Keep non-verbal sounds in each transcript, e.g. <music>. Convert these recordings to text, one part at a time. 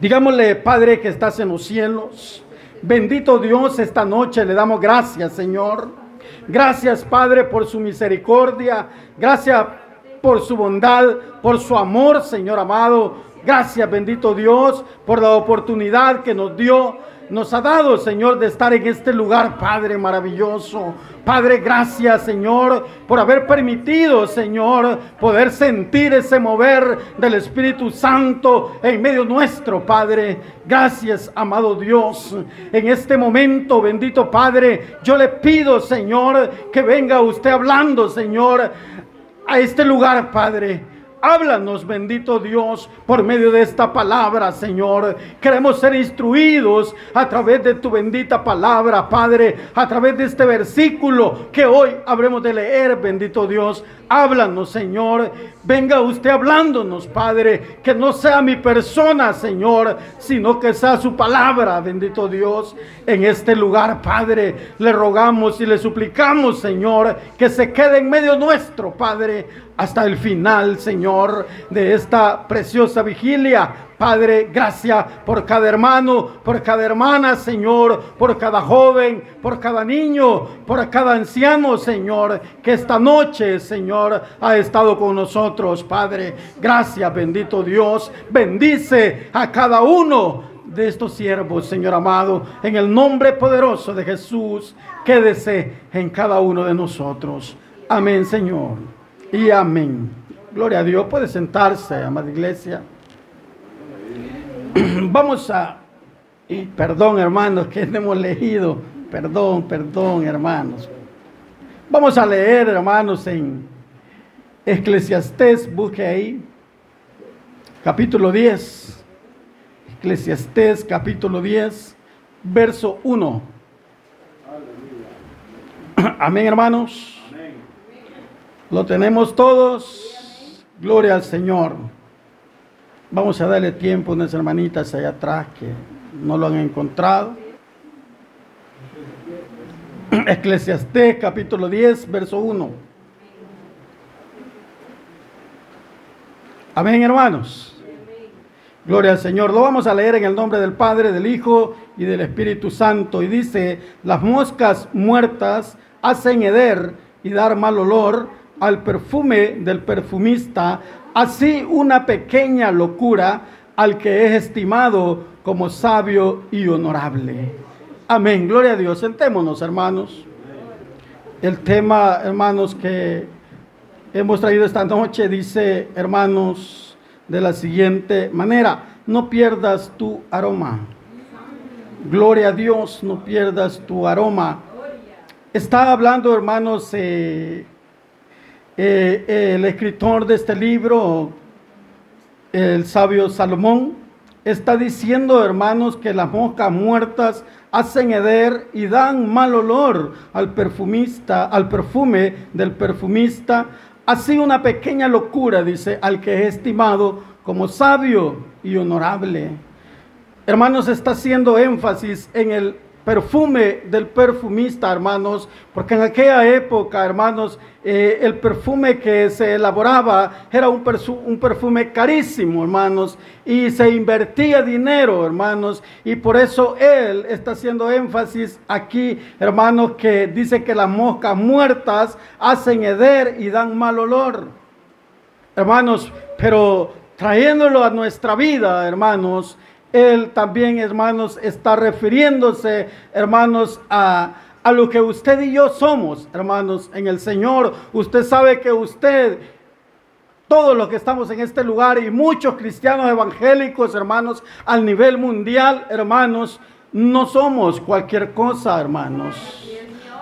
Digámosle, Padre, que estás en los cielos. Bendito Dios, esta noche le damos gracias, Señor. Gracias, Padre, por su misericordia. Gracias por su bondad, por su amor, Señor amado. Gracias, bendito Dios, por la oportunidad que nos dio nos ha dado, Señor, de estar en este lugar, Padre maravilloso. Padre, gracias, Señor, por haber permitido, Señor, poder sentir ese mover del Espíritu Santo en medio nuestro, Padre. Gracias, amado Dios. En este momento, bendito Padre, yo le pido, Señor, que venga usted hablando, Señor, a este lugar, Padre. Háblanos, bendito Dios, por medio de esta palabra, Señor. Queremos ser instruidos a través de tu bendita palabra, Padre, a través de este versículo que hoy habremos de leer, bendito Dios. Háblanos, Señor. Venga usted hablándonos, Padre. Que no sea mi persona, Señor, sino que sea su palabra, bendito Dios. En este lugar, Padre, le rogamos y le suplicamos, Señor, que se quede en medio nuestro, Padre hasta el final, Señor, de esta preciosa vigilia. Padre, gracias por cada hermano, por cada hermana, Señor, por cada joven, por cada niño, por cada anciano, Señor, que esta noche, Señor, ha estado con nosotros, Padre. Gracias, bendito Dios. Bendice a cada uno de estos siervos, Señor amado, en el nombre poderoso de Jesús. Quédese en cada uno de nosotros. Amén, Señor y amén. Gloria a Dios. Puede sentarse, amada iglesia. <clears throat> Vamos a... Perdón, hermanos, que no hemos leído. Perdón, perdón, hermanos. Vamos a leer, hermanos, en Eclesiastés, busque ahí, capítulo 10. Eclesiastés, capítulo 10, verso 1. <clears throat> Amén, hermanos. Lo tenemos todos. Gloria al Señor. Vamos a darle tiempo a unas hermanitas allá atrás que no lo han encontrado. <clears throat> Eclesiastés capítulo 10, verso 1. Amén, hermanos. Gloria al Señor. Lo vamos a leer en el nombre del Padre, del Hijo y del Espíritu Santo. Y dice, las moscas muertas hacen heder y dar mal olor al perfume del perfumista, así una pequeña locura al que es estimado como sabio y honorable. Amén, gloria a Dios. Sentémonos, hermanos. El tema, hermanos, que hemos traído esta noche dice, hermanos, de la siguiente manera, no pierdas tu aroma. Gloria a Dios, no pierdas tu aroma. Está hablando, hermanos, eh, eh, el escritor de este libro, el sabio Salomón, está diciendo, hermanos, que las moscas muertas hacen heder y dan mal olor al perfumista, al perfume del perfumista. Así una pequeña locura, dice, al que es estimado como sabio y honorable. Hermanos, está haciendo énfasis en el perfume del perfumista, hermanos, porque en aquella época, hermanos, eh, el perfume que se elaboraba era un, un, perfume carísimo, hermanos, y se invertía dinero, hermanos, y por eso él está haciendo énfasis aquí, hermanos, que dice que las moscas muertas hacen heder y dan mal olor. Hermanos, pero trayéndolo a nuestra vida, hermanos, él también, hermanos, está refiriéndose, hermanos, a, a lo que usted y yo somos, hermanos, en el Señor. Usted sabe que usted, todos los que estamos en este lugar y muchos cristianos evangélicos, hermanos, al nivel mundial, hermanos, no somos cualquier cosa, hermanos.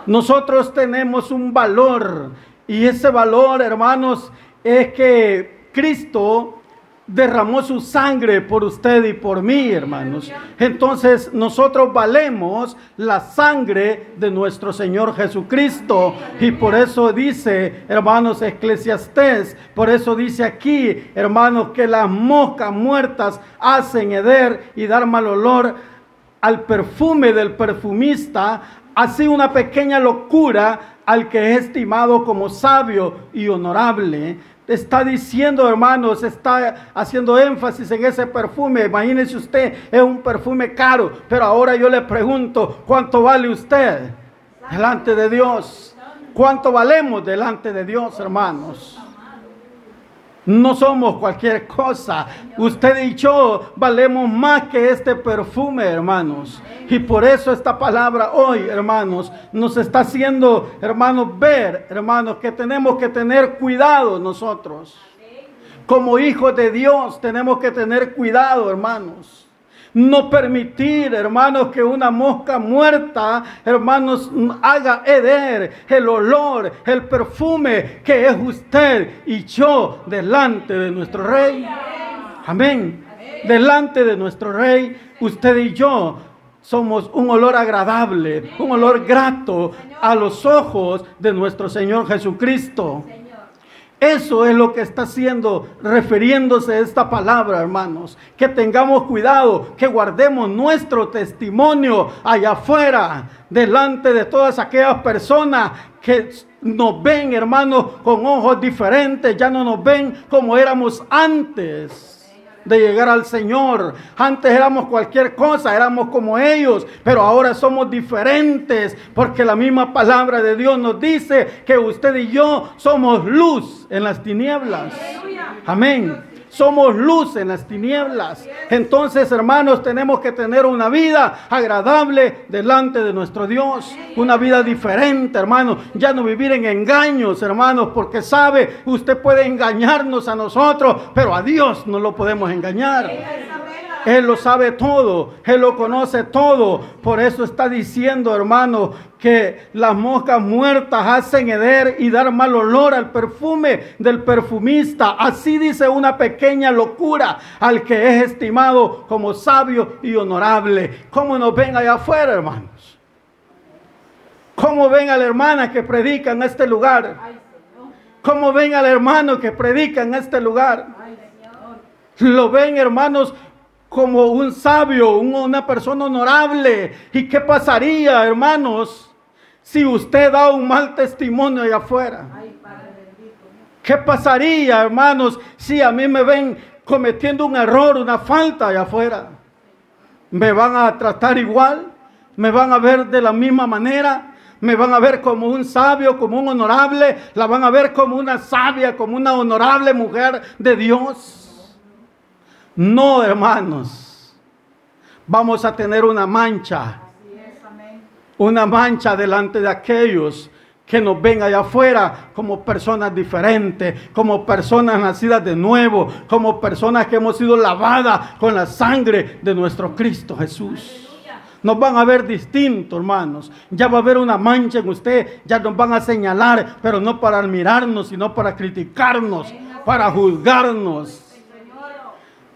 Nosotros tenemos un valor y ese valor, hermanos, es que Cristo derramó su sangre por usted y por mí, hermanos. Entonces nosotros valemos la sangre de nuestro Señor Jesucristo. Y por eso dice, hermanos, Eclesiastés, por eso dice aquí, hermanos, que las moscas muertas hacen heder y dar mal olor al perfume del perfumista, así una pequeña locura al que es estimado como sabio y honorable está diciendo, hermanos, está haciendo énfasis en ese perfume. Imagínese usted, es un perfume caro, pero ahora yo le pregunto, ¿cuánto vale usted delante de Dios? ¿Cuánto valemos delante de Dios, hermanos? No somos cualquier cosa. Usted y yo valemos más que este perfume, hermanos. Y por eso esta palabra hoy, hermanos, nos está haciendo, hermanos, ver, hermanos, que tenemos que tener cuidado nosotros. Como hijos de Dios tenemos que tener cuidado, hermanos. No permitir, hermanos, que una mosca muerta, hermanos, haga heder el olor, el perfume que es usted y yo delante de nuestro rey. Amén. Delante de nuestro rey, usted y yo somos un olor agradable, un olor grato a los ojos de nuestro Señor Jesucristo. Eso es lo que está haciendo, refiriéndose a esta palabra, hermanos. Que tengamos cuidado, que guardemos nuestro testimonio allá afuera, delante de todas aquellas personas que nos ven, hermanos, con ojos diferentes, ya no nos ven como éramos antes de llegar al Señor. Antes éramos cualquier cosa, éramos como ellos, pero ahora somos diferentes porque la misma palabra de Dios nos dice que usted y yo somos luz en las tinieblas. Amén somos luz en las tinieblas. Entonces, hermanos, tenemos que tener una vida agradable delante de nuestro Dios. Una vida diferente, hermanos. Ya no vivir en engaños, hermanos, porque sabe, usted puede engañarnos a nosotros, pero a Dios no lo podemos engañar. Él lo sabe todo, Él lo conoce todo. Por eso está diciendo, hermano, que las moscas muertas hacen heder y dar mal olor al perfume del perfumista. Así dice una pequeña locura al que es estimado como sabio y honorable. ¿Cómo nos ven allá afuera, hermanos? ¿Cómo ven a la hermana que predica en este lugar? ¿Cómo ven al hermano que predica en este lugar? Lo ven, hermanos, como un sabio, una persona honorable. ¿Y qué pasaría, hermanos, si usted da un mal testimonio allá afuera? ¿Qué pasaría, hermanos, si a mí me ven cometiendo un error, una falta allá afuera? ¿Me van a tratar igual? ¿Me van a ver de la misma manera? ¿Me van a ver como un sabio, como un honorable? ¿La van a ver como una sabia, como una honorable mujer de Dios? No, hermanos. Vamos a tener una mancha. Una mancha delante de aquellos que nos ven allá afuera como personas diferentes, como personas nacidas de nuevo, como personas que hemos sido lavadas con la sangre de nuestro Cristo Jesús. Nos van a ver distintos, hermanos. Ya va a haber una mancha en usted, ya nos van a señalar, pero no para admirarnos, sino para criticarnos, para juzgarnos.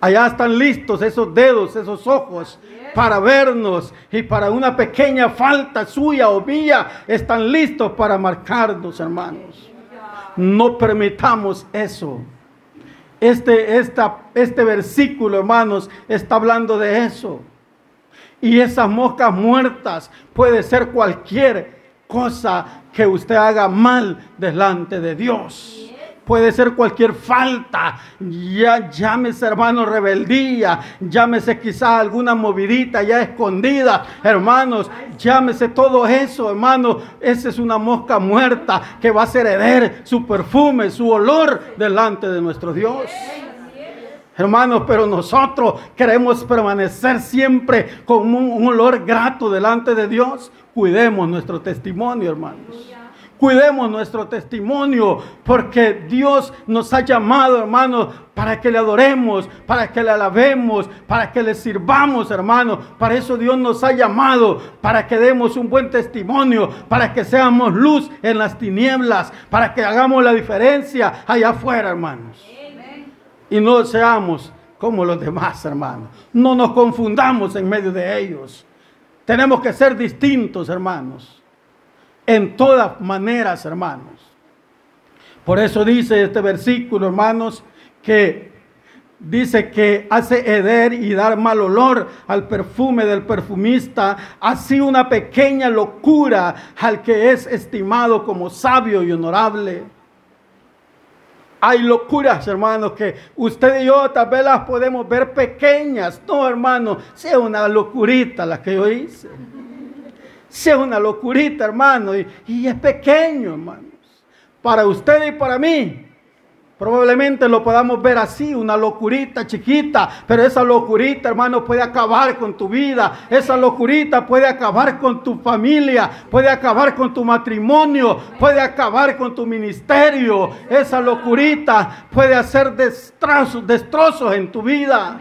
Allá están listos esos dedos, esos ojos para vernos y para una pequeña falta suya o mía están listos para marcarnos, hermanos. No permitamos eso. Este, este versículo, hermanos, está hablando de eso. Y esas moscas muertas puede ser cualquier cosa que usted haga mal delante de Dios puede ser cualquier falta, ya llámese hermano rebeldía, llámese quizá alguna movidita ya escondida, hermanos, llámese todo eso, hermano, esa es una mosca muerta que va a hacer hereder su perfume, su olor delante de nuestro Dios. Hermanos, pero nosotros queremos permanecer siempre con un olor grato delante de Dios. Cuidemos nuestro testimonio, hermanos. Cuidemos nuestro testimonio porque Dios nos ha llamado, hermanos, para que le adoremos, para que le alabemos, para que le sirvamos, hermanos. Para eso Dios nos ha llamado, para que demos un buen testimonio, para que seamos luz en las tinieblas, para que hagamos la diferencia allá afuera, hermanos. Y no seamos como los demás, hermanos. No nos confundamos en medio de ellos. Tenemos que ser distintos, hermanos en todas maneras, hermanos. Por eso dice este versículo, hermanos, que dice que hace heder y dar mal olor al perfume del perfumista, así una pequeña locura al que es estimado como sabio y honorable. Hay locuras, hermanos, que usted y yo tal vez las podemos ver pequeñas. No, hermano, sea una locurita la que yo hice. Sea una locurita, hermano, y, y es pequeño, hermanos. Para usted y para mí. Probablemente lo podamos ver así, una locurita chiquita, pero esa locurita, hermano, puede acabar con tu vida. Esa locurita puede acabar con tu familia, puede acabar con tu matrimonio, puede acabar con tu ministerio. Esa locurita puede hacer destrozos, destrozos en tu vida.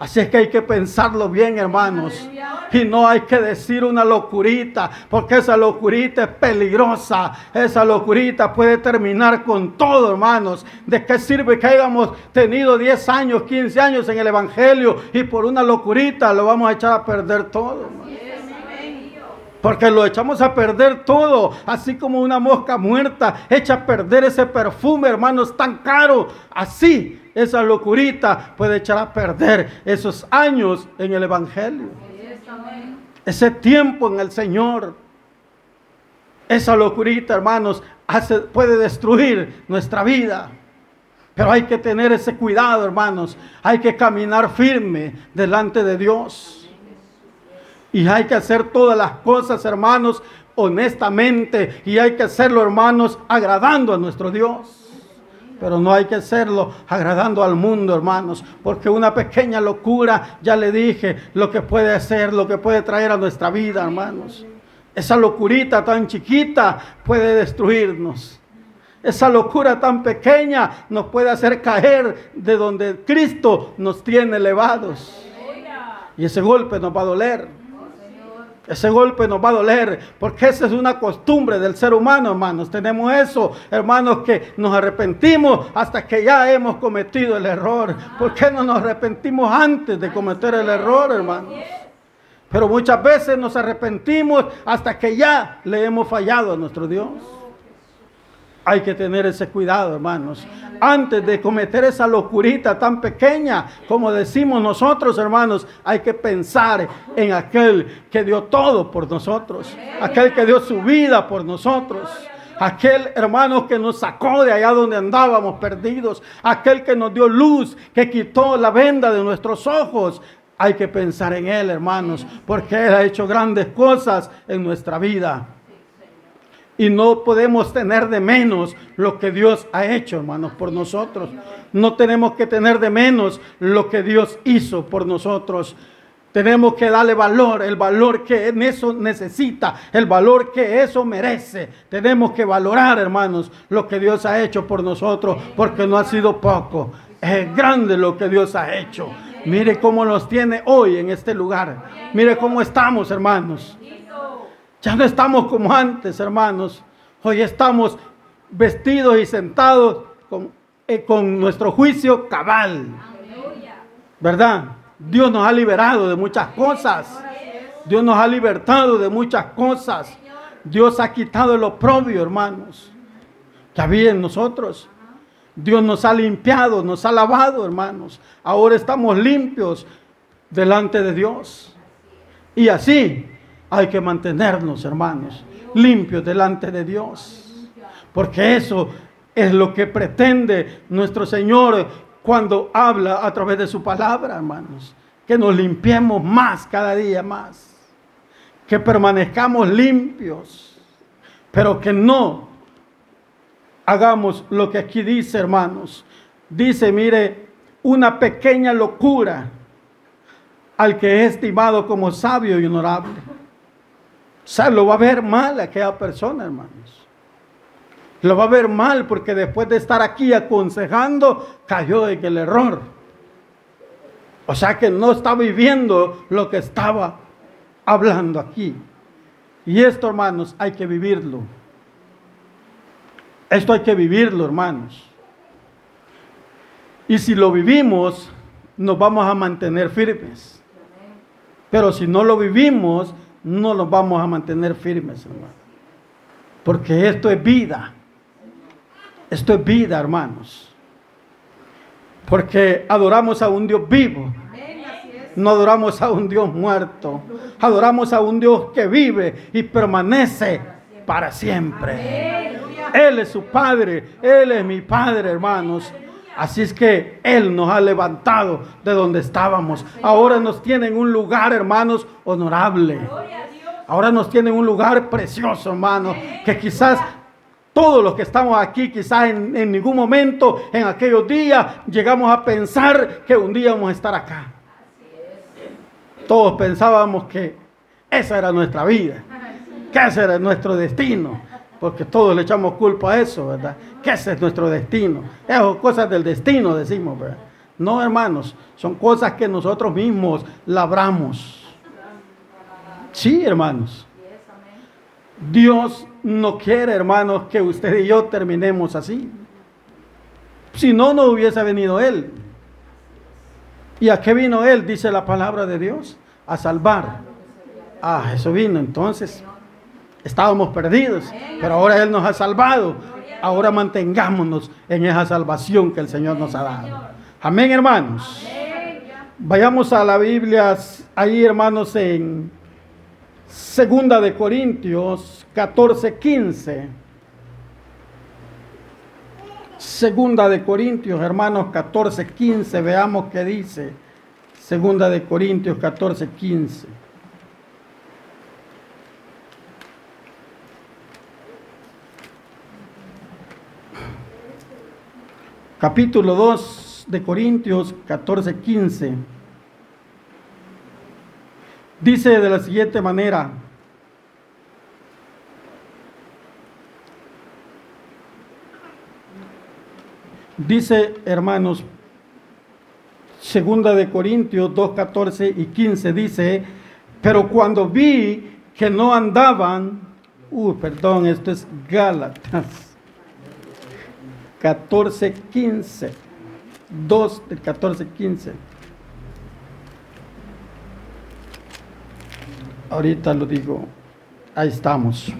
Así es que hay que pensarlo bien, hermanos. Y no hay que decir una locurita, porque esa locurita es peligrosa. Esa locurita puede terminar con todo, hermanos. ¿De qué sirve que hayamos tenido 10 años, 15 años en el Evangelio y por una locurita lo vamos a echar a perder todo? Porque lo echamos a perder todo, así como una mosca muerta echa a perder ese perfume, hermanos, tan caro. Así, esa locurita puede echar a perder esos años en el Evangelio. Ese tiempo en el Señor. Esa locurita, hermanos, hace, puede destruir nuestra vida. Pero hay que tener ese cuidado, hermanos. Hay que caminar firme delante de Dios. Y hay que hacer todas las cosas, hermanos, honestamente. Y hay que hacerlo, hermanos, agradando a nuestro Dios. Pero no hay que hacerlo agradando al mundo, hermanos. Porque una pequeña locura, ya le dije, lo que puede hacer, lo que puede traer a nuestra vida, hermanos. Esa locurita tan chiquita puede destruirnos. Esa locura tan pequeña nos puede hacer caer de donde Cristo nos tiene elevados. Y ese golpe nos va a doler. Ese golpe nos va a doler, porque esa es una costumbre del ser humano, hermanos. Tenemos eso, hermanos, que nos arrepentimos hasta que ya hemos cometido el error. ¿Por qué no nos arrepentimos antes de cometer el error, hermanos? Pero muchas veces nos arrepentimos hasta que ya le hemos fallado a nuestro Dios. Hay que tener ese cuidado, hermanos. Antes de cometer esa locurita tan pequeña, como decimos nosotros, hermanos, hay que pensar en aquel que dio todo por nosotros. Aquel que dio su vida por nosotros. Aquel hermano que nos sacó de allá donde andábamos perdidos. Aquel que nos dio luz, que quitó la venda de nuestros ojos. Hay que pensar en Él, hermanos, porque Él ha hecho grandes cosas en nuestra vida. Y no podemos tener de menos lo que Dios ha hecho, hermanos, por nosotros. No tenemos que tener de menos lo que Dios hizo por nosotros. Tenemos que darle valor, el valor que en eso necesita, el valor que eso merece. Tenemos que valorar, hermanos, lo que Dios ha hecho por nosotros, porque no ha sido poco. Es grande lo que Dios ha hecho. Mire cómo nos tiene hoy en este lugar. Mire cómo estamos, hermanos. Ya no estamos como antes, hermanos. Hoy estamos vestidos y sentados con, eh, con nuestro juicio cabal. ¿Verdad? Dios nos ha liberado de muchas cosas. Dios nos ha libertado de muchas cosas. Dios ha quitado el oprobio, hermanos, que había en nosotros. Dios nos ha limpiado, nos ha lavado, hermanos. Ahora estamos limpios delante de Dios. Y así hay que mantenernos, hermanos, limpios delante de Dios. Porque eso es lo que pretende nuestro Señor cuando habla a través de su palabra, hermanos. Que nos limpiemos más cada día más. Que permanezcamos limpios. Pero que no hagamos lo que aquí dice, hermanos. Dice, mire, una pequeña locura al que es estimado como sabio y honorable. O sea, lo va a ver mal aquella persona, hermanos. Lo va a ver mal porque después de estar aquí aconsejando, cayó en el error. O sea que no está viviendo lo que estaba hablando aquí. Y esto, hermanos, hay que vivirlo. Esto hay que vivirlo, hermanos. Y si lo vivimos, nos vamos a mantener firmes. Pero si no lo vivimos, no nos vamos a mantener firmes, hermano. Porque esto es vida. Esto es vida, hermanos. Porque adoramos a un Dios vivo. No adoramos a un Dios muerto. Adoramos a un Dios que vive y permanece para siempre. Él es su Padre, Él es mi Padre, hermanos. Así es que Él nos ha levantado de donde estábamos. Ahora nos tiene en un lugar, hermanos, honorable. Ahora nos tiene en un lugar precioso, hermanos, que quizás todos los que estamos aquí, quizás en, en, ningún momento, en aquellos días, llegamos a pensar que un día vamos a estar acá. Todos pensábamos que esa era nuestra vida, que ese era nuestro destino, porque todos le echamos culpa a eso, ¿verdad? Que ese es nuestro destino. Esas cosas del destino, decimos, ¿verdad? No, hermanos, son cosas que nosotros mismos labramos. Sí, hermanos. Dios no quiere, hermanos, que usted y yo terminemos así. Si no, no hubiese venido Él. ¿Y a qué vino Él? Dice la palabra de Dios. A salvar. Ah, eso vino entonces. Estábamos perdidos, pero ahora Él nos ha salvado. Ahora mantengámonos en esa salvación que el Señor nos ha dado. Amén, hermanos. Vayamos a la Biblia, ahí, hermanos, en Segunda de Corintios 14, 15. Segunda de Corintios, hermanos, 14, 15. Veamos qué dice. Segunda de Corintios 14, 15. Capítulo 2 de Corintios 14, 15. Dice de la siguiente manera, dice hermanos, segunda de Corintios 2, 14 y 15 dice, pero cuando vi que no andaban, uh, perdón, esto es Gálatas 14, 15, 2 del 14, 15. Ahorita lo digo. Ahí estamos.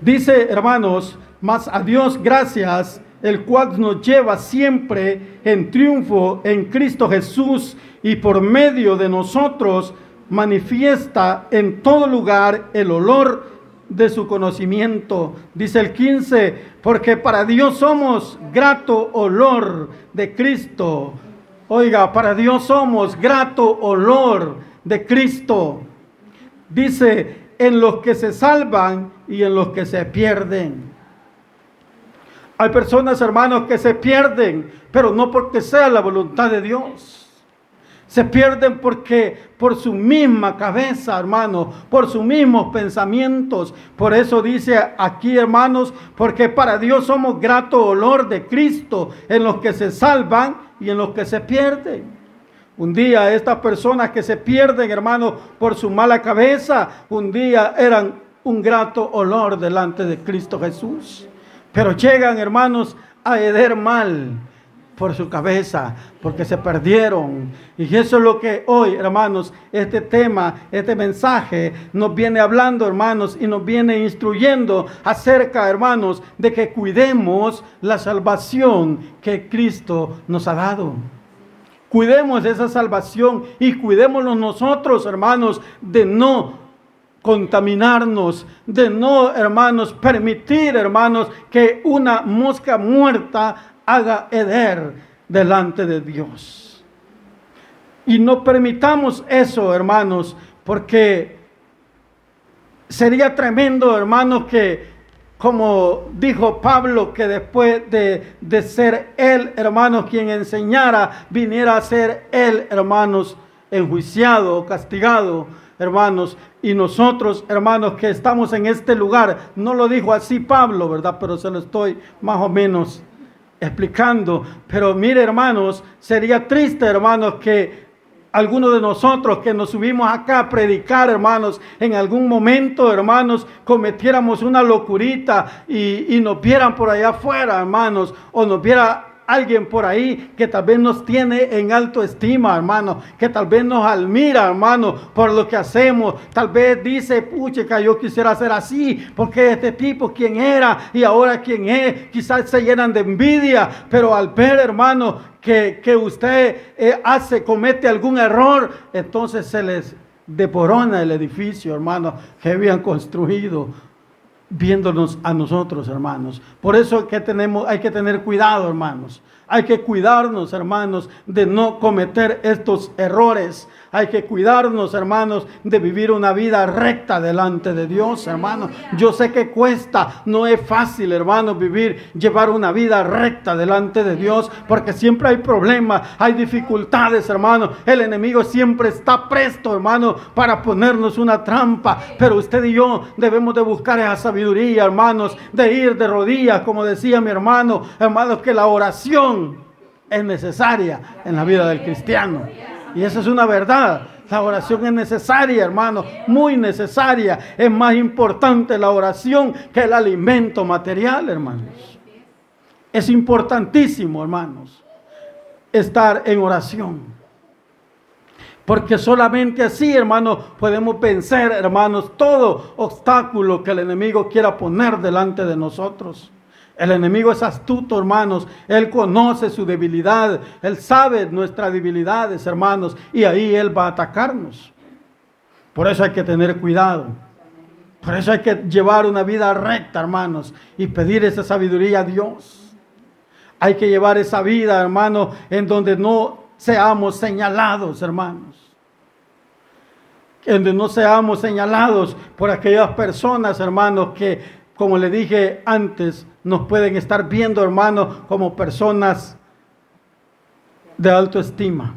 Dice, hermanos, más a Dios gracias, el cual nos lleva siempre en triunfo en Cristo Jesús y por medio de nosotros manifiesta en todo lugar el olor de su conocimiento. Dice el 15, porque para Dios somos grato olor de Cristo. Oiga, para Dios somos grato olor de Cristo. Dice, en los que se salvan y en los que se pierden. Hay personas, hermanos, que se pierden, pero no porque sea la voluntad de Dios. Se pierden porque por su misma cabeza, hermanos, por sus mismos pensamientos. Por eso dice aquí, hermanos, porque para Dios somos grato olor de Cristo en los que se salvan y en los que se pierden. Un día estas personas que se pierden, hermanos, por su mala cabeza, un día eran un grato olor delante de Cristo Jesús. Pero llegan, hermanos, a heder mal por su cabeza, porque se perdieron. Y eso es lo que hoy, hermanos, este tema, este mensaje nos viene hablando, hermanos, y nos viene instruyendo acerca, hermanos, de que cuidemos la salvación que Cristo nos ha dado. Cuidemos esa salvación y cuidémonos nosotros, hermanos, de no contaminarnos, de no, hermanos, permitir, hermanos, que una mosca muerta haga heder delante de Dios. Y no permitamos eso, hermanos, porque sería tremendo, hermanos, que como dijo Pablo, que después de, ser él, hermanos, quien enseñara, viniera a ser él, hermanos, enjuiciado castigado, hermanos. Y nosotros, hermanos, que estamos en este lugar, no lo dijo así Pablo, ¿verdad? Pero se lo estoy más o menos explicando. Pero mire, hermanos, sería triste, hermanos, que algunos de nosotros que nos subimos acá a predicar, hermanos, en algún momento, hermanos, cometiéramos una locurita y, y nos vieran por allá afuera, hermanos, o nos viera alguien por ahí que tal vez nos tiene en alto estima, hermano, que tal vez nos admira, hermano, por lo que hacemos. Tal vez dice, pucha, yo quisiera ser así, porque este tipo, ¿quién era? Y ahora, ¿quién es? Quizás se llenan de envidia, pero al ver, hermano, que, usted eh, hace, comete algún error, entonces se les deporona el edificio, hermano, que habían construido viéndonos a nosotros, hermanos. Por eso que tenemos, hay que tener cuidado, hermanos. Hay que cuidarnos, hermanos, de no cometer estos errores. Hay que cuidarnos, hermanos, de vivir una vida recta delante de Dios, hermanos. Yo sé que cuesta, no es fácil, hermanos, vivir, llevar una vida recta delante de Dios, porque siempre hay problemas, hay dificultades, hermanos. El enemigo siempre está presto, hermano, para ponernos una trampa. Pero usted y yo debemos de buscar esa sabiduría, hermanos, de ir de rodillas, como decía mi hermano, hermanos, que la es necesaria en la vida del cristiano. Y eso es una verdad. La oración es necesaria, hermano, muy necesaria. Es más importante la oración que el alimento material, hermanos. Es importantísimo, hermanos, estar en oración. Porque solamente así, hermanos, podemos vencer, hermanos, todo obstáculo que el enemigo quiera poner delante de nosotros. El enemigo es astuto, hermanos. Él conoce su debilidad. Él sabe nuestras debilidades, hermanos. Y ahí Él va a atacarnos. Por eso hay que tener cuidado. Por eso hay que llevar una vida recta, hermanos. Y pedir esa sabiduría a Dios. Hay que llevar esa vida, hermanos, en donde no seamos señalados, hermanos. En donde no seamos señalados por aquellas personas, hermanos, que, como le dije antes, nos pueden estar viendo, hermanos, como personas de autoestima,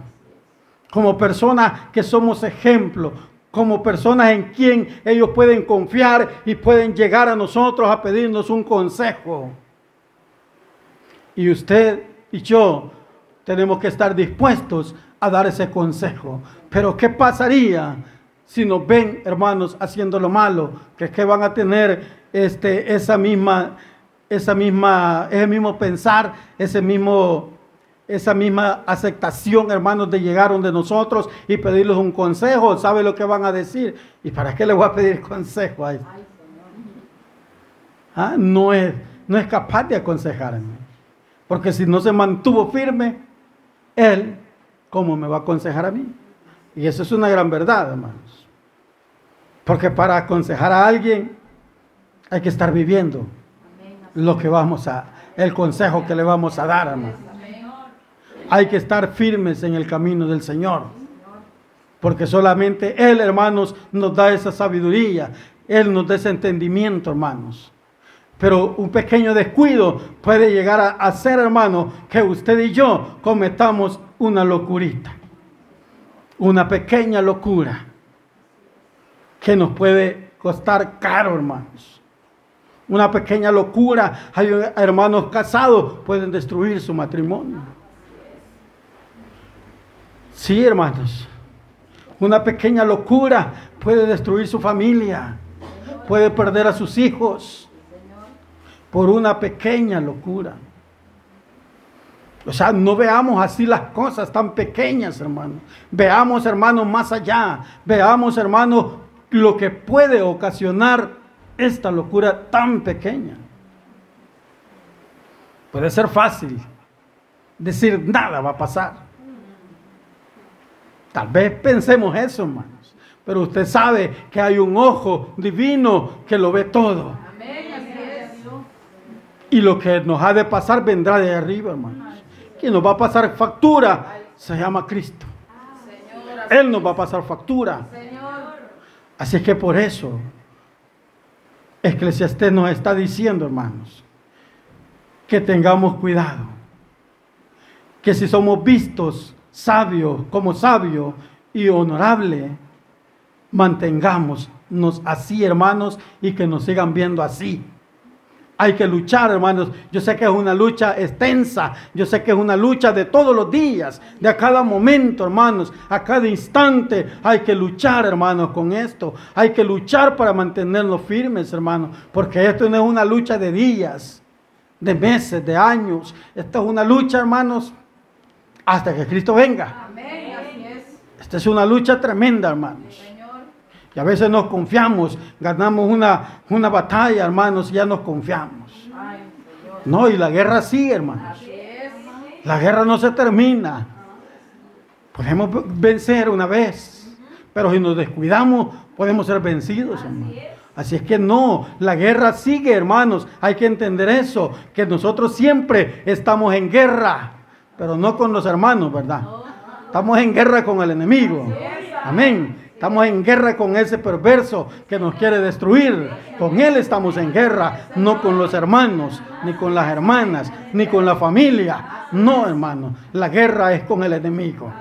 como personas que somos ejemplo, como personas en quien ellos pueden confiar y pueden llegar a nosotros a pedirnos un consejo. Y usted y yo tenemos que estar dispuestos a dar ese consejo. Pero ¿qué pasaría si nos ven, hermanos, haciendo lo malo? Que, van a tener este, esa misma esa misma, ese mismo pensar, ese mismo, esa misma aceptación, hermanos, de llegar donde nosotros y pedirles un consejo. ¿Sabe lo que van a decir? ¿Y para qué le voy a pedir <laughs> consejo a ¿Ah? No, es, no es capaz de aconsejarme. Porque si no se mantuvo firme, él, ¿cómo me va a aconsejar a mí? Y eso es una gran verdad, hermanos. Porque para aconsejar a alguien hay que estar viviendo lo que vamos a, el consejo que le vamos a dar, hermano. Hay que estar firmes en el camino del Señor. Porque solamente Él, hermanos, nos da esa sabiduría. Él nos da ese entendimiento, hermanos. Pero un pequeño descuido puede llegar a hacer, hermano, que usted y yo cometamos una locurita. Una pequeña locura que nos puede costar caro, hermanos una pequeña locura. Hay hermanos casados, pueden destruir su matrimonio. Sí, hermanos. Una pequeña locura puede destruir su familia. Puede perder a sus hijos por una pequeña locura. O sea, no veamos así las cosas tan pequeñas, hermanos. Veamos, hermanos, más allá. Veamos, hermanos, lo que puede ocasionar esta locura tan pequeña. Puede ser fácil decir nada va a pasar. Tal vez pensemos eso, hermanos. Pero usted sabe que hay un ojo divino que lo ve todo. Y lo que nos ha de pasar vendrá de arriba, hermanos. Quien nos va a pasar factura se llama Cristo. Él nos va a pasar factura. Así que por eso Eclesiastés nos está diciendo, hermanos, que tengamos cuidado. Que si somos vistos sabios, como sabios y honorables, mantengámonos así, hermanos, y que nos sigan viendo así. Hay que luchar, hermanos. Yo sé que es una lucha extensa. Yo sé que es una lucha de todos los días, de a cada momento, hermanos. A cada instante hay que luchar, hermanos, con esto. Hay que luchar para mantenernos firmes, hermanos. Porque esto no es una lucha de días, de meses, de años. Esta es una lucha, hermanos, hasta que Cristo venga. Amén. Esta es una lucha tremenda, hermanos. A veces nos confiamos, ganamos una, una batalla, hermanos, y ya nos confiamos. No, y la guerra sigue, hermanos. La guerra no se termina. Podemos vencer una vez, pero si nos descuidamos, podemos ser vencidos. Así es que no, la guerra sigue, hermanos. Hay que entender eso, que nosotros siempre estamos en guerra, pero no con los hermanos, ¿verdad? Estamos en guerra con el enemigo. Amén. Estamos en guerra con ese perverso que nos quiere destruir. Con él estamos en guerra, no con los hermanos, ni con las hermanas, ni con la familia. No, hermano. La guerra es con el enemigo.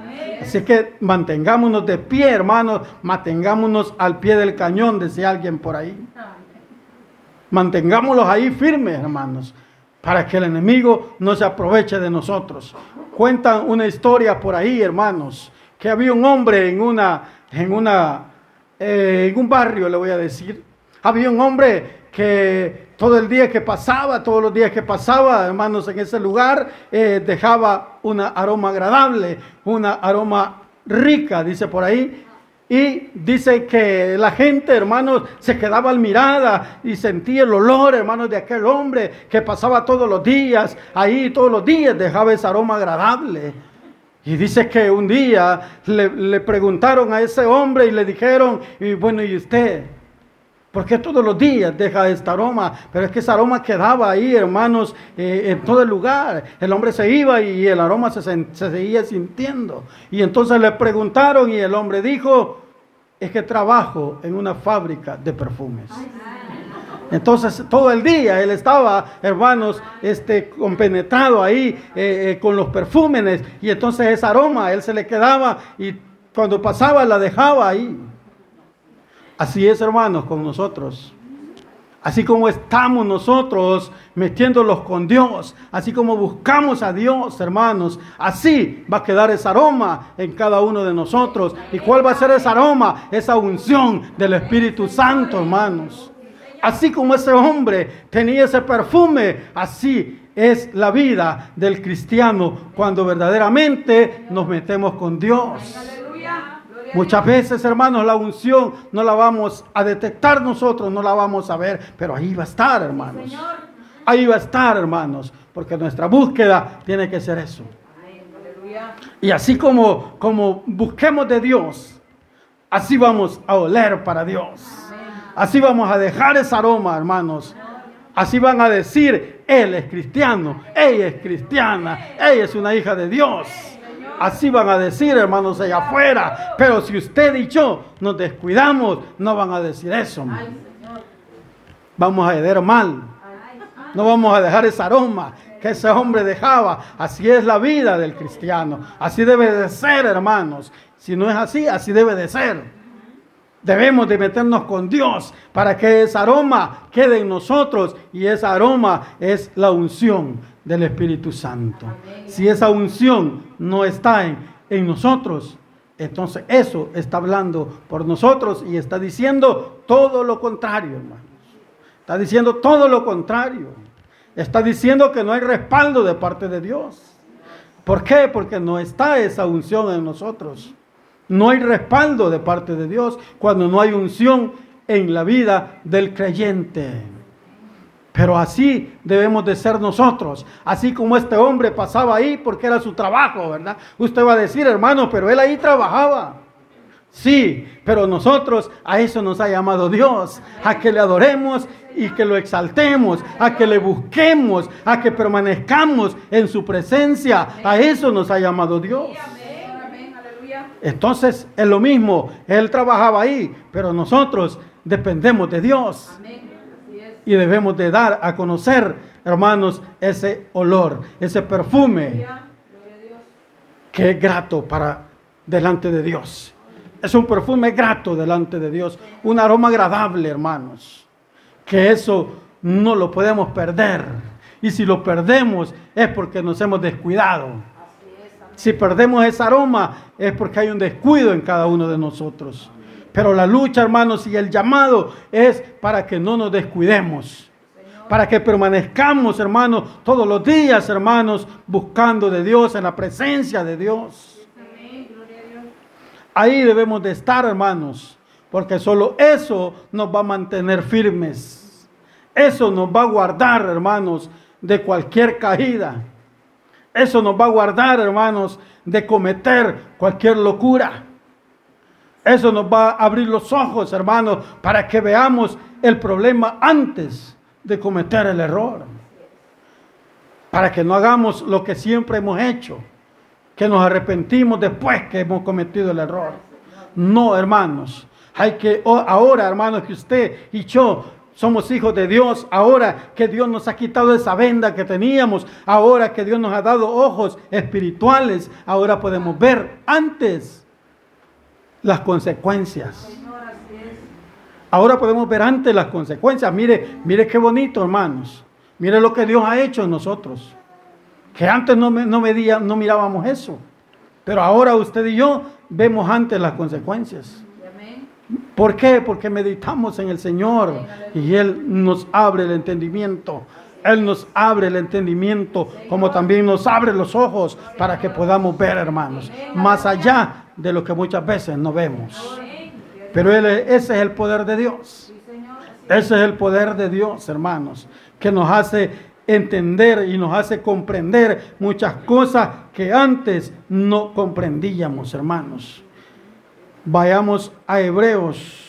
Así que mantengámonos de pie, hermanos. Mantengámonos al pie del cañón, decía alguien por ahí. Mantengámoslos ahí firmes, hermanos, para que el enemigo no se aproveche de nosotros. Cuentan una historia por ahí, hermanos, que había un hombre en una en, una, eh, en un barrio, le voy a decir, había un hombre que todo el día que pasaba, todos los días que pasaba, hermanos, en ese lugar, eh, dejaba un aroma agradable, una aroma rica, dice por ahí. Y dice que la gente, hermanos, se quedaba al mirada y sentía el olor, hermanos, de aquel hombre que pasaba todos los días, ahí todos los días dejaba ese aroma agradable. Y dice que un día le, preguntaron a ese hombre y le dijeron, y bueno, ¿y usted? ¿Por qué todos los días deja este aroma? Pero es que ese aroma quedaba ahí, hermanos, eh, en todo el lugar. El hombre se iba y el aroma se, se seguía sintiendo. Y entonces le preguntaron y el hombre dijo, es que trabajo en una fábrica de perfumes. Entonces todo el día él estaba, hermanos, este, compenetrado ahí eh, eh, con los perfúmenes y entonces ese aroma él se le quedaba y cuando pasaba la dejaba ahí. Así es, hermanos, con nosotros. Así como estamos nosotros metiéndolos con Dios, así como buscamos a Dios, hermanos, así va a quedar ese aroma en cada uno de nosotros. ¿Y cuál va a ser ese aroma? Esa unción del Espíritu Santo, hermanos. Así como ese hombre tenía ese perfume, así es la vida del cristiano cuando verdaderamente nos metemos con Dios. Muchas veces, hermanos, la unción no la vamos a detectar nosotros, no la vamos a ver, pero ahí va a estar, hermanos. Ahí va a estar, hermanos, porque nuestra búsqueda tiene que ser eso. Y así como, como busquemos de Dios, así vamos a oler para Dios. Así vamos a dejar ese aroma, hermanos. Así van a decir, él es cristiano, ella es cristiana, ella es una hija de Dios. Así van a decir, hermanos, allá afuera. Pero si usted y yo nos descuidamos, no van a decir eso. Vamos a heredar mal. No vamos a dejar ese aroma que ese hombre dejaba. Así es la vida del cristiano. Así debe de ser, hermanos. Si no es así, así debe de ser. Debemos de meternos con Dios para que ese aroma quede en nosotros y ese aroma es la unción del Espíritu Santo. Si esa unción no está en, en nosotros, entonces eso está hablando por nosotros y está diciendo todo lo contrario, hermanos. Está diciendo todo lo contrario. Está diciendo que no hay respaldo de parte de Dios. ¿Por qué? Porque no está esa unción en nosotros. No hay respaldo de parte de Dios cuando no hay unción en la vida del creyente. Pero así debemos de ser nosotros. Así como este hombre pasaba ahí porque era su trabajo, ¿verdad? Usted va a decir, hermano, pero él ahí trabajaba. Sí, pero nosotros a eso nos ha llamado Dios, a que le adoremos y que lo exaltemos, a que le busquemos, a que permanezcamos en su presencia. A eso nos ha llamado Dios. Entonces es lo mismo, él trabajaba ahí, pero nosotros dependemos de Dios. Y debemos de dar a conocer, hermanos, ese olor, ese perfume que es grato para delante de Dios. Es un perfume grato delante de Dios, un aroma agradable, hermanos. Que eso no lo podemos perder. Y si lo perdemos es porque nos hemos descuidado. Si perdemos ese aroma es porque hay un descuido en cada uno de nosotros. Pero la lucha, hermanos, y el llamado es para que no nos descuidemos. Para que permanezcamos, hermanos, todos los días, hermanos, buscando de Dios, en la presencia de Dios. Ahí debemos de estar, hermanos, porque solo eso nos va a mantener firmes. Eso nos va a guardar, hermanos, de cualquier caída. Eso nos va a guardar, hermanos, de cometer cualquier locura. Eso nos va a abrir los ojos, hermanos, para que veamos el problema antes de cometer el error. Para que no hagamos lo que siempre hemos hecho, que nos arrepentimos después que hemos cometido el error. No, hermanos. Hay que ahora, hermanos, que usted y yo somos hijos de Dios, ahora que Dios nos ha quitado esa venda que teníamos, ahora que Dios nos ha dado ojos espirituales, ahora podemos ver antes las consecuencias. Ahora podemos ver antes las consecuencias. Mire, mire qué bonito, hermanos. Mire lo que Dios ha hecho en nosotros. Que antes no, no, no mirábamos eso. Pero ahora usted y yo vemos antes las consecuencias. ¿Por qué? Porque meditamos en el Señor y Él nos abre el entendimiento. Él nos abre el entendimiento, como también nos abre los ojos para que podamos ver, hermanos, más allá de lo que muchas veces no vemos. Pero ese es el poder de Dios. Ese es el poder de Dios, hermanos, que nos hace entender y nos hace comprender muchas cosas que antes no comprendíamos, hermanos. Vayamos a Hebreos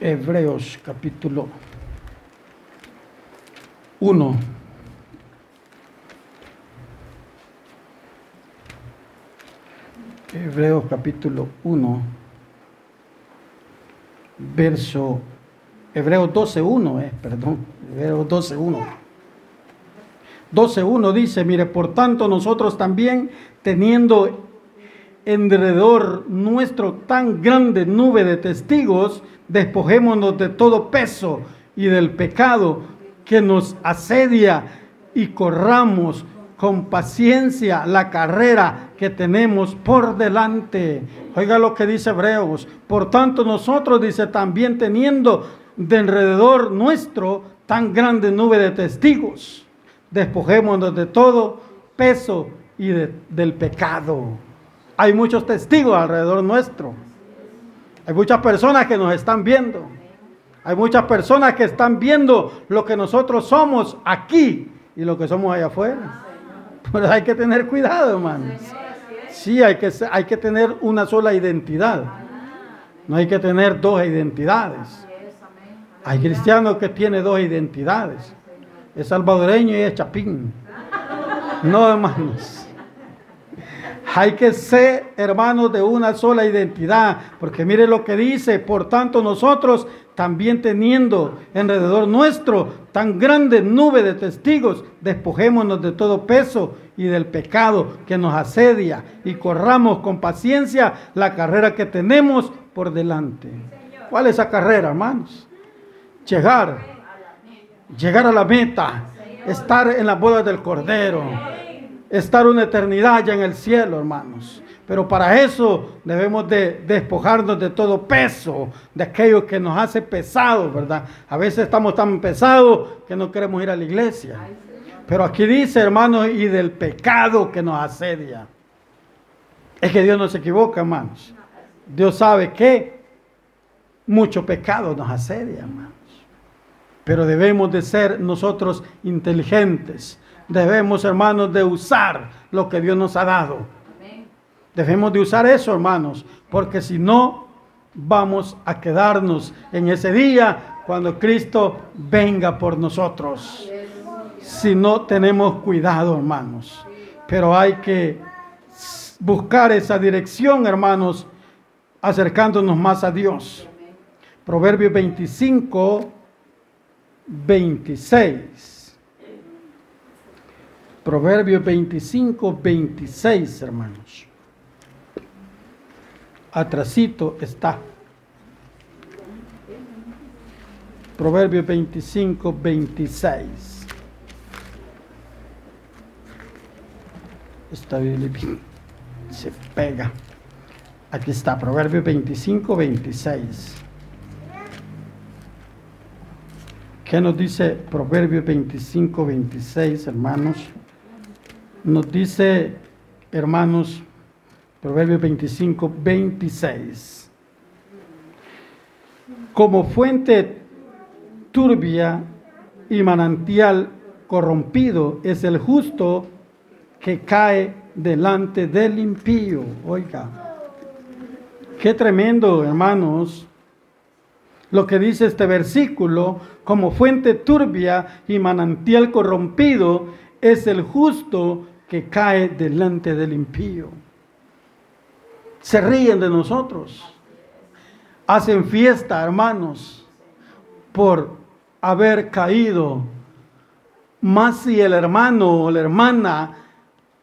Hebreos capítulo 1. Hebreos capítulo 1, verso, Hebreos 12.1, eh, perdón, Hebreos 12.1. 12.1 dice, mire, por tanto nosotros también, teniendo enrededor nuestro tan grande nube de testigos, despojémonos de todo peso y del pecado que nos asedia y corramos con paciencia la carrera que tenemos por delante. Oiga lo que dice Hebreos. Por tanto nosotros, dice, también teniendo de alrededor nuestro tan grande nube de testigos, despojémonos de todo peso y del pecado. Hay muchos testigos alrededor nuestro. Hay muchas personas que nos están viendo. Hay muchas personas que están viendo lo que nosotros somos aquí y lo que somos allá afuera. Pero hay que tener cuidado, hermanos. Sí, hay que, hay que tener una sola identidad. No hay que tener dos identidades. Hay cristianos que tienen dos identidades. Es salvadoreño y es chapín. No, hermanos. Hay que ser hermanos de una sola identidad, porque mire lo que dice, por tanto nosotros también teniendo alrededor nuestro tan grande nube de testigos, despojémonos de todo peso y del pecado que nos asedia y corramos con paciencia la carrera que tenemos por delante. ¿Cuál es esa carrera, hermanos? Llegar, llegar a la meta, estar en las bodas del Cordero estar una eternidad ya en el cielo, hermanos. Pero para eso debemos de despojarnos de todo peso, de aquello que nos hace pesados, ¿verdad? A veces estamos tan pesados que no queremos ir a la iglesia. Pero aquí dice, hermanos, y del pecado que nos asedia. Es que Dios no se equivoca, hermanos. Dios sabe que mucho pecado nos asedia, hermanos. Pero debemos de ser nosotros inteligentes debemos, hermanos, de usar lo que Dios nos ha dado. Debemos de usar eso, hermanos, porque si no, vamos a quedarnos en ese día cuando Cristo venga por nosotros. Si no tenemos cuidado, hermanos. Pero hay que buscar esa dirección, hermanos, acercándonos más a Dios. Proverbios 25, 26. Proverbios 25, 26, hermanos. Atrasito está. Proverbios 25, 26. Está bien, se pega. Aquí está, Proverbios 25, 26. ¿Qué nos dice Proverbios 25, 26, hermanos? Nos dice, hermanos, Proverbios 25, 26. como fuente turbia y manantial corrompido es el justo que cae delante del impío. Oiga, qué tremendo, hermanos, lo que dice este versículo, como fuente turbia y manantial corrompido es el justo que cae delante del impío. Se ríen de nosotros, hacen fiesta, hermanos, por haber caído. Más si el hermano o la hermana,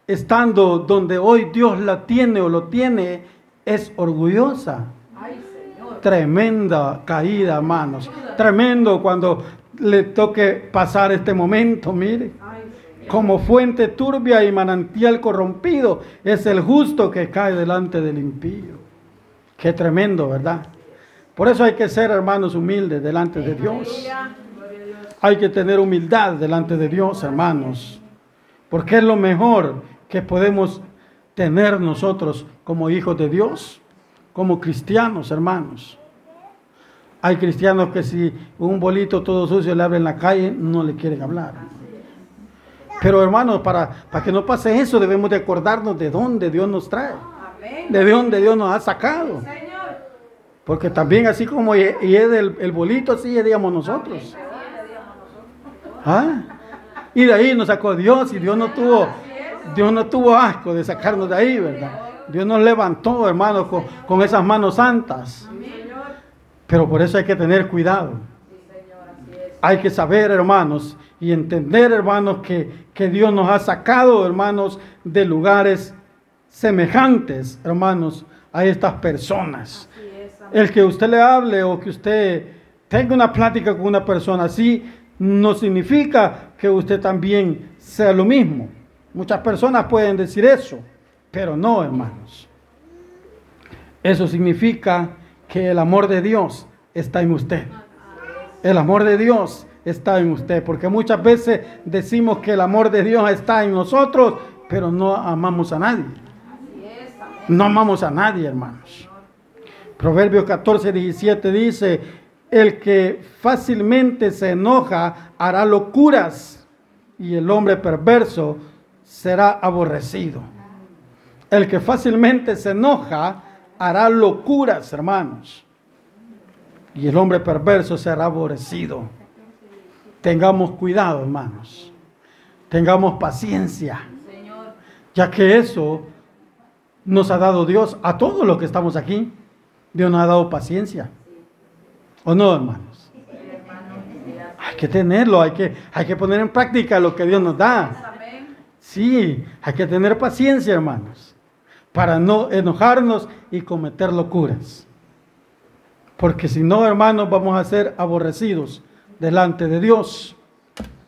estando donde hoy Dios la tiene o lo tiene, es orgullosa. Tremenda caída, hermanos. Tremendo cuando le toque pasar este momento, mire. Como fuente turbia y manantial corrompido es el justo que cae delante del impío. Qué tremendo, ¿verdad? Por eso hay que ser, hermanos, humildes delante de Dios. Hay que tener humildad delante de Dios, hermanos. Porque es lo mejor que podemos tener nosotros como hijos de Dios, como cristianos, hermanos. Hay cristianos que si un bolito todo sucio le abre en la calle, no le quieren hablar. Pero hermanos, para, para que no pase eso, debemos de acordarnos de dónde Dios nos trae. De dónde Dios nos ha sacado. Porque también así como y es el, bolito, así digamos nosotros. ¿Ah? Y de ahí nos sacó Dios y Dios no tuvo, Dios no tuvo asco de sacarnos de ahí, ¿verdad? Dios nos levantó, hermanos, con, con esas manos santas. Pero por eso hay que tener cuidado. Hay que saber, hermanos, y entender, hermanos, que, que Dios nos ha sacado, hermanos, de lugares semejantes, hermanos, a estas personas. El que usted le hable o que usted tenga una plática con una persona así, no significa que usted también sea lo mismo. Muchas personas pueden decir eso, pero no, hermanos. Eso significa que el amor de Dios está en usted. El amor de Dios está en usted, porque muchas veces decimos que el amor de Dios está en nosotros, pero no amamos a nadie. No amamos a nadie, hermanos. Proverbios 14, 17 dice, el que fácilmente se enoja hará locuras y el hombre perverso será aborrecido. El que fácilmente se enoja hará locuras, hermanos. Y el hombre perverso será aborrecido. Tengamos cuidado, hermanos. Tengamos paciencia. Ya que eso nos ha dado Dios a todos los que estamos aquí. Dios nos ha dado paciencia. ¿O no, hermanos? Hay que tenerlo, hay que, hay que poner en práctica lo que Dios nos da. Sí, hay que tener paciencia, hermanos, para no enojarnos y cometer locuras. Porque si no, hermanos, vamos a ser aborrecidos delante de Dios.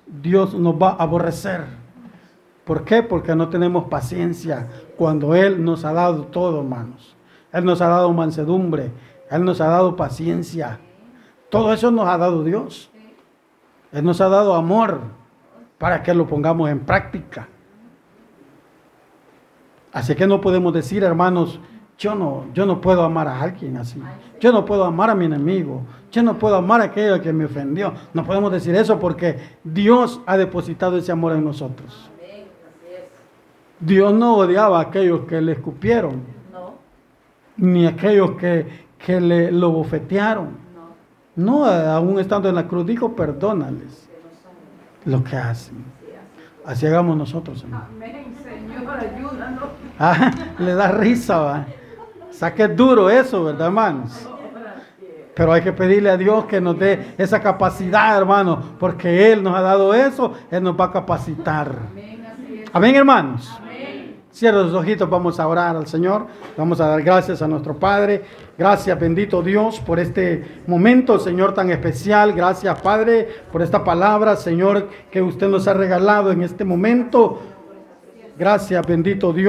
Dios nos va a aborrecer. ¿Por qué? Porque no tenemos paciencia cuando Él nos ha dado todo, hermanos. Él nos ha dado mansedumbre, Él nos ha dado paciencia. Todo eso nos ha dado Dios. Él nos ha dado amor para que lo pongamos en práctica. Así que no podemos decir, hermanos, yo no, yo no puedo amar a alguien así. Yo no puedo amar a mi enemigo. Yo no puedo amar a aquello que me ofendió. No podemos decir eso porque Dios ha depositado ese amor en nosotros. Dios no odiaba a aquellos que le escupieron, ni a aquellos que, que le lo bofetearon. No, aún estando en la cruz, dijo, perdónales lo que hacen. Así hagamos nosotros, Amén, Señor, ayúdanos. Ah, <laughs> le da risa, va. Saque duro eso, ¿verdad, hermanos? Pero hay que pedirle a Dios que nos dé esa capacidad, hermanos, porque Él nos ha dado eso, Él nos va a capacitar. Amén, hermanos. Cierra los ojitos, vamos a orar al Señor. Vamos a dar gracias a nuestro Padre. Gracias, bendito Dios, por este momento, Señor, tan especial. Gracias, Padre, por esta palabra, Señor, que usted nos ha regalado en este momento. Gracias, bendito Dios.